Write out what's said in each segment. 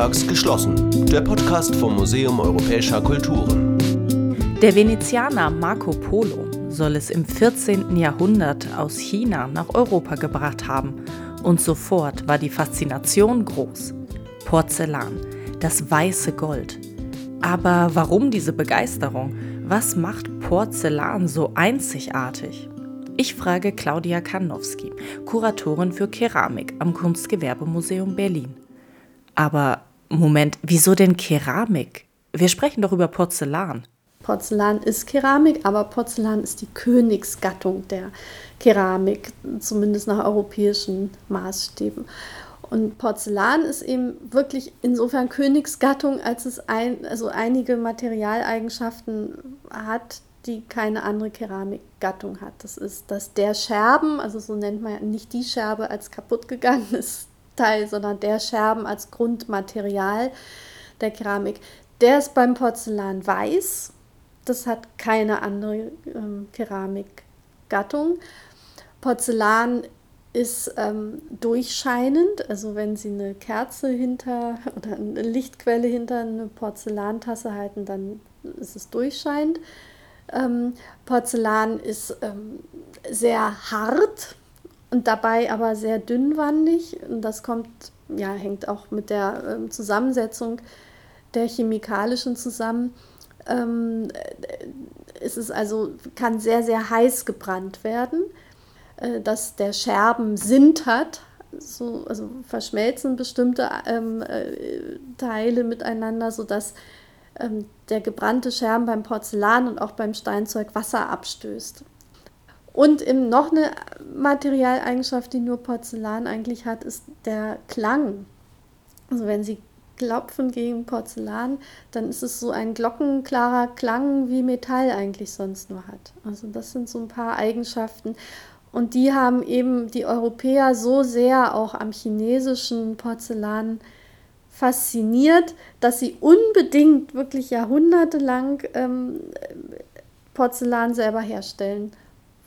sonntags geschlossen. Der Podcast vom Museum Europäischer Kulturen. Der Venezianer Marco Polo soll es im 14. Jahrhundert aus China nach Europa gebracht haben. Und sofort war die Faszination groß. Porzellan, das weiße Gold. Aber warum diese Begeisterung? Was macht Porzellan so einzigartig? Ich frage Claudia Karnowski, Kuratorin für Keramik am Kunstgewerbemuseum Berlin. Aber Moment, wieso denn Keramik? Wir sprechen doch über Porzellan. Porzellan ist Keramik, aber Porzellan ist die Königsgattung der Keramik, zumindest nach europäischen Maßstäben. Und Porzellan ist eben wirklich insofern Königsgattung, als es ein, also einige Materialeigenschaften hat, die keine andere Keramikgattung hat. Das ist, dass der Scherben, also so nennt man ja nicht die Scherbe als kaputt gegangenes Teil, sondern der Scherben als Grundmaterial der Keramik, der ist beim Porzellan weiß. Das hat keine andere ähm, Keramikgattung. Porzellan ist ähm, durchscheinend, also wenn Sie eine Kerze hinter oder eine Lichtquelle hinter eine Porzellantasse halten, dann ist es durchscheinend. Ähm, Porzellan ist ähm, sehr hart und dabei aber sehr dünnwandig. Und das kommt, ja, hängt auch mit der ähm, Zusammensetzung der chemikalischen zusammen. Ähm, es ist also, kann sehr, sehr heiß gebrannt werden äh, dass der Scherben sintert, so, also verschmelzen bestimmte ähm, äh, Teile miteinander, sodass ähm, der gebrannte Scherben beim Porzellan und auch beim Steinzeug Wasser abstößt. Und eben noch eine Materialeigenschaft, die nur Porzellan eigentlich hat, ist der Klang. Also wenn Sie klopfen gegen Porzellan, dann ist es so ein glockenklarer Klang, wie Metall eigentlich sonst nur hat. Also das sind so ein paar Eigenschaften. Und die haben eben die Europäer so sehr auch am chinesischen Porzellan fasziniert, dass sie unbedingt wirklich jahrhundertelang ähm, Porzellan selber herstellen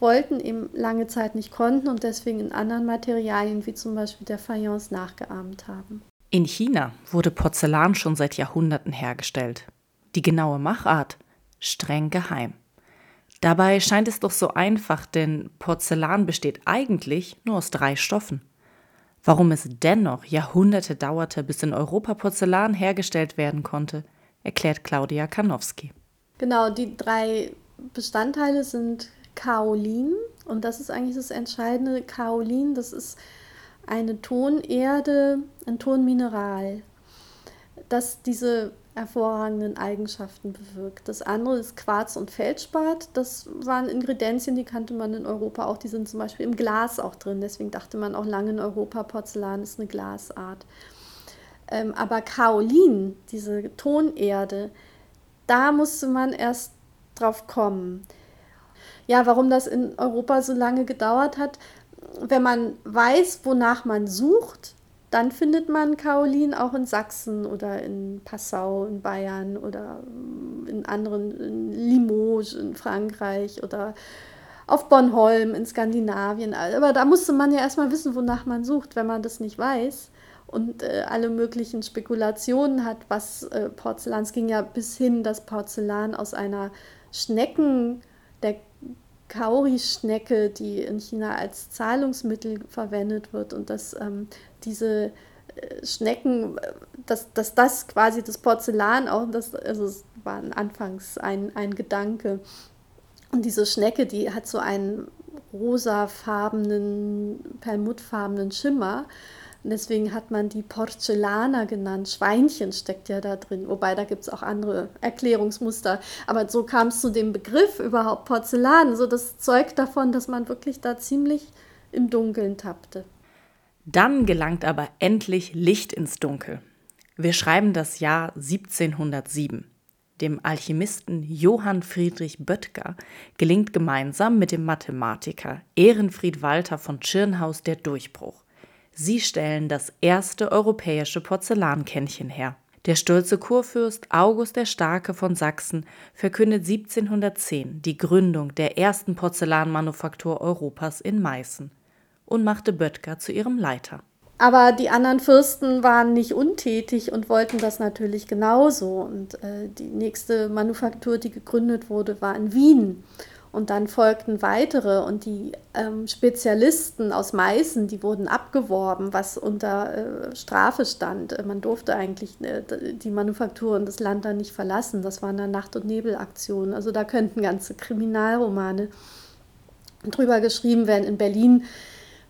wollten, eben lange Zeit nicht konnten und deswegen in anderen Materialien wie zum Beispiel der Fayence nachgeahmt haben. In China wurde Porzellan schon seit Jahrhunderten hergestellt. Die genaue Machart streng geheim. Dabei scheint es doch so einfach, denn Porzellan besteht eigentlich nur aus drei Stoffen. Warum es dennoch Jahrhunderte dauerte, bis in Europa Porzellan hergestellt werden konnte, erklärt Claudia Karnowski. Genau, die drei Bestandteile sind Kaolin und das ist eigentlich das entscheidende. Kaolin, das ist eine Tonerde, ein Tonmineral, das diese hervorragenden Eigenschaften bewirkt. Das andere ist Quarz und Feldspat. Das waren Ingredienzien, die kannte man in Europa auch. Die sind zum Beispiel im Glas auch drin. Deswegen dachte man auch lange in Europa, Porzellan ist eine Glasart. Ähm, aber Kaolin, diese Tonerde, da musste man erst drauf kommen. Ja, warum das in Europa so lange gedauert hat, wenn man weiß, wonach man sucht, dann findet man Kaolin auch in Sachsen oder in Passau in Bayern oder in anderen, in Limoges in Frankreich oder auf Bornholm in Skandinavien. Aber da musste man ja erstmal wissen, wonach man sucht, wenn man das nicht weiß und äh, alle möglichen Spekulationen hat, was äh, Porzellan. Es ging ja bis hin, dass Porzellan aus einer Schnecken, der Kauri-Schnecke, die in China als Zahlungsmittel verwendet wird und dass ähm, diese äh, Schnecken, dass, dass das quasi das Porzellan auch, das, also es war anfangs ein, ein Gedanke. Und diese Schnecke, die hat so einen rosafarbenen, perlmuttfarbenen Schimmer. Und deswegen hat man die Porcellana genannt. Schweinchen steckt ja da drin, wobei da gibt es auch andere Erklärungsmuster. Aber so kam es zu dem Begriff überhaupt Porzellan. So das zeugt davon, dass man wirklich da ziemlich im Dunkeln tappte. Dann gelangt aber endlich Licht ins Dunkel. Wir schreiben das Jahr 1707. Dem Alchemisten Johann Friedrich Böttger gelingt gemeinsam mit dem Mathematiker Ehrenfried Walter von Tschirnhaus der Durchbruch. Sie stellen das erste europäische Porzellankännchen her. Der stolze Kurfürst August der Starke von Sachsen verkündet 1710 die Gründung der ersten Porzellanmanufaktur Europas in Meißen und machte Böttger zu ihrem Leiter. Aber die anderen Fürsten waren nicht untätig und wollten das natürlich genauso. Und äh, die nächste Manufaktur, die gegründet wurde, war in Wien. Und dann folgten weitere und die ähm, Spezialisten aus Meißen, die wurden abgeworben, was unter äh, Strafe stand. Man durfte eigentlich äh, die Manufaktur und das Land dann nicht verlassen. Das waren dann Nacht- und Nebelaktionen. Also da könnten ganze Kriminalromane drüber geschrieben werden. In Berlin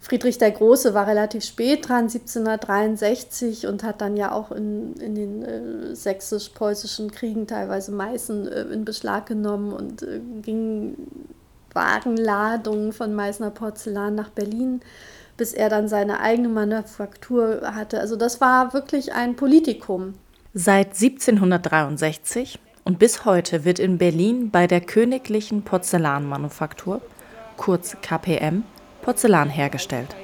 Friedrich der Große war relativ spät dran, 1763, und hat dann ja auch in, in den äh, sächsisch-preußischen Kriegen teilweise Meißen äh, in Beschlag genommen und äh, ging Wagenladungen von Meißner Porzellan nach Berlin, bis er dann seine eigene Manufaktur hatte. Also das war wirklich ein Politikum. Seit 1763 und bis heute wird in Berlin bei der Königlichen Porzellanmanufaktur, kurz KPM, Porzellan hergestellt.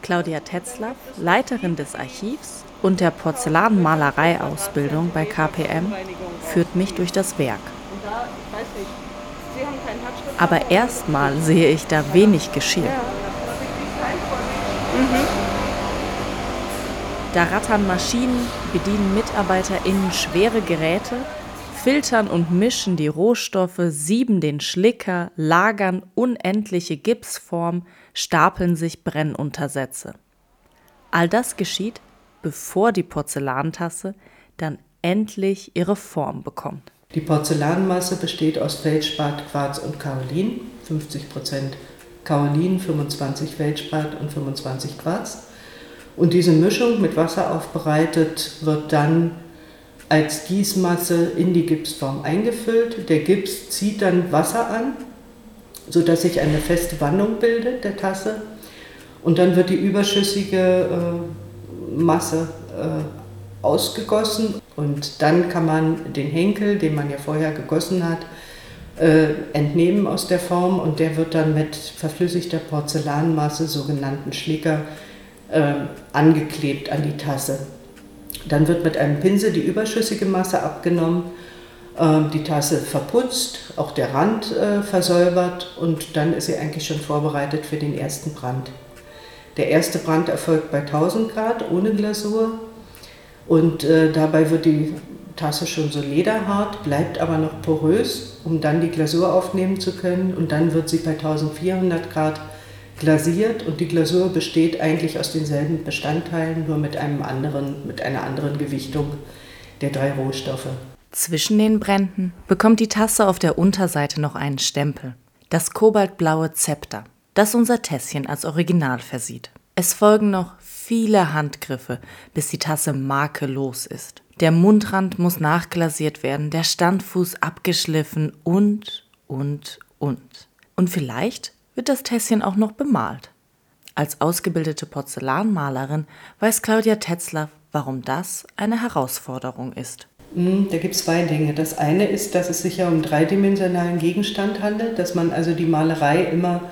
Claudia Tetzlaff, Leiterin des Archivs und der Porzellanmalereiausbildung bei KPM, führt mich durch das Werk. Aber erstmal sehe ich da wenig Geschirr. Da rattern Maschinen, bedienen MitarbeiterInnen schwere Geräte filtern und mischen die Rohstoffe, sieben den Schlicker, lagern unendliche Gipsform, stapeln sich Brennuntersätze. All das geschieht, bevor die Porzellantasse dann endlich ihre Form bekommt. Die Porzellanmasse besteht aus Feldspat, Quarz und Kaolin, 50% Kaolin, 25 Feldspat und 25 Quarz. Und diese Mischung mit Wasser aufbereitet wird dann als Gießmasse in die Gipsform eingefüllt. Der Gips zieht dann Wasser an, sodass sich eine feste Wandung bildet der Tasse. Und dann wird die überschüssige äh, Masse äh, ausgegossen und dann kann man den Henkel, den man ja vorher gegossen hat, äh, entnehmen aus der Form und der wird dann mit verflüssigter Porzellanmasse, sogenannten Schlicker, äh, angeklebt an die Tasse. Dann wird mit einem Pinsel die überschüssige Masse abgenommen, ähm, die Tasse verputzt, auch der Rand äh, versäubert und dann ist sie eigentlich schon vorbereitet für den ersten Brand. Der erste Brand erfolgt bei 1000 Grad ohne Glasur und äh, dabei wird die Tasse schon so lederhart, bleibt aber noch porös, um dann die Glasur aufnehmen zu können und dann wird sie bei 1400 Grad glasiert und die Glasur besteht eigentlich aus denselben Bestandteilen, nur mit, einem anderen, mit einer anderen Gewichtung der drei Rohstoffe. Zwischen den Bränden bekommt die Tasse auf der Unterseite noch einen Stempel, das kobaltblaue Zepter, das unser Tässchen als Original versieht. Es folgen noch viele Handgriffe, bis die Tasse makellos ist. Der Mundrand muss nachglasiert werden, der Standfuß abgeschliffen und, und, und. Und vielleicht wird das Tässchen auch noch bemalt. Als ausgebildete Porzellanmalerin weiß Claudia Tetzler, warum das eine Herausforderung ist. Hm, da gibt es zwei Dinge. Das eine ist, dass es sich ja um dreidimensionalen Gegenstand handelt, dass man also die Malerei immer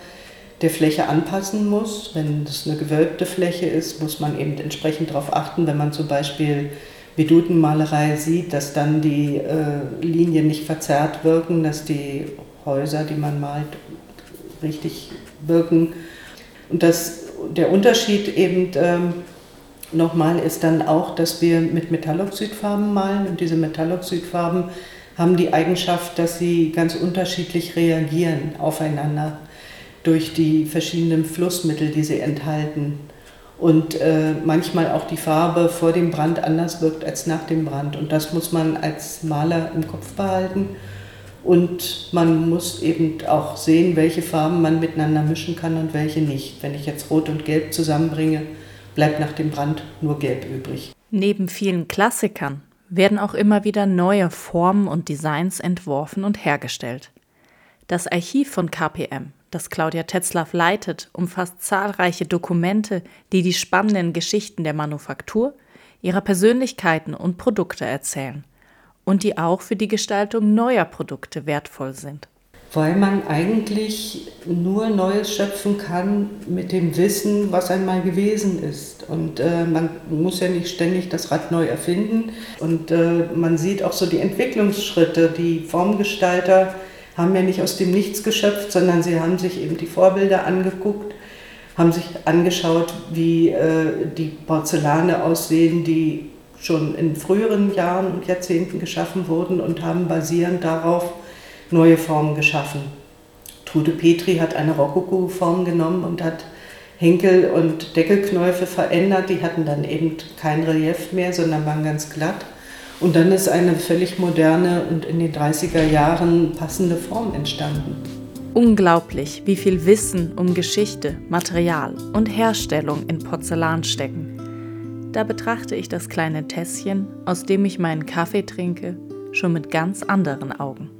der Fläche anpassen muss. Wenn es eine gewölbte Fläche ist, muss man eben entsprechend darauf achten, wenn man zum Beispiel Vedutenmalerei sieht, dass dann die äh, Linien nicht verzerrt wirken, dass die Häuser, die man malt, richtig wirken. Und das, der Unterschied eben ähm, nochmal ist dann auch, dass wir mit Metalloxidfarben malen und diese Metalloxidfarben haben die Eigenschaft, dass sie ganz unterschiedlich reagieren aufeinander durch die verschiedenen Flussmittel, die sie enthalten. Und äh, manchmal auch die Farbe vor dem Brand anders wirkt als nach dem Brand. Und das muss man als Maler im Kopf behalten. Und man muss eben auch sehen, welche Farben man miteinander mischen kann und welche nicht. Wenn ich jetzt Rot und Gelb zusammenbringe, bleibt nach dem Brand nur Gelb übrig. Neben vielen Klassikern werden auch immer wieder neue Formen und Designs entworfen und hergestellt. Das Archiv von KPM, das Claudia Tetzlaff leitet, umfasst zahlreiche Dokumente, die die spannenden Geschichten der Manufaktur, ihrer Persönlichkeiten und Produkte erzählen und die auch für die Gestaltung neuer Produkte wertvoll sind. Weil man eigentlich nur Neues schöpfen kann mit dem Wissen, was einmal gewesen ist. Und äh, man muss ja nicht ständig das Rad neu erfinden. Und äh, man sieht auch so die Entwicklungsschritte. Die Formgestalter haben ja nicht aus dem Nichts geschöpft, sondern sie haben sich eben die Vorbilder angeguckt haben sich angeschaut, wie äh, die Porzellane aussehen, die schon in früheren Jahren und Jahrzehnten geschaffen wurden und haben basierend darauf neue Formen geschaffen. Trude Petri hat eine Rokoko-Form genommen und hat Henkel und Deckelknäufe verändert. Die hatten dann eben kein Relief mehr, sondern waren ganz glatt. Und dann ist eine völlig moderne und in den 30er Jahren passende Form entstanden. Unglaublich, wie viel Wissen um Geschichte, Material und Herstellung in Porzellan stecken. Da betrachte ich das kleine Tässchen, aus dem ich meinen Kaffee trinke, schon mit ganz anderen Augen.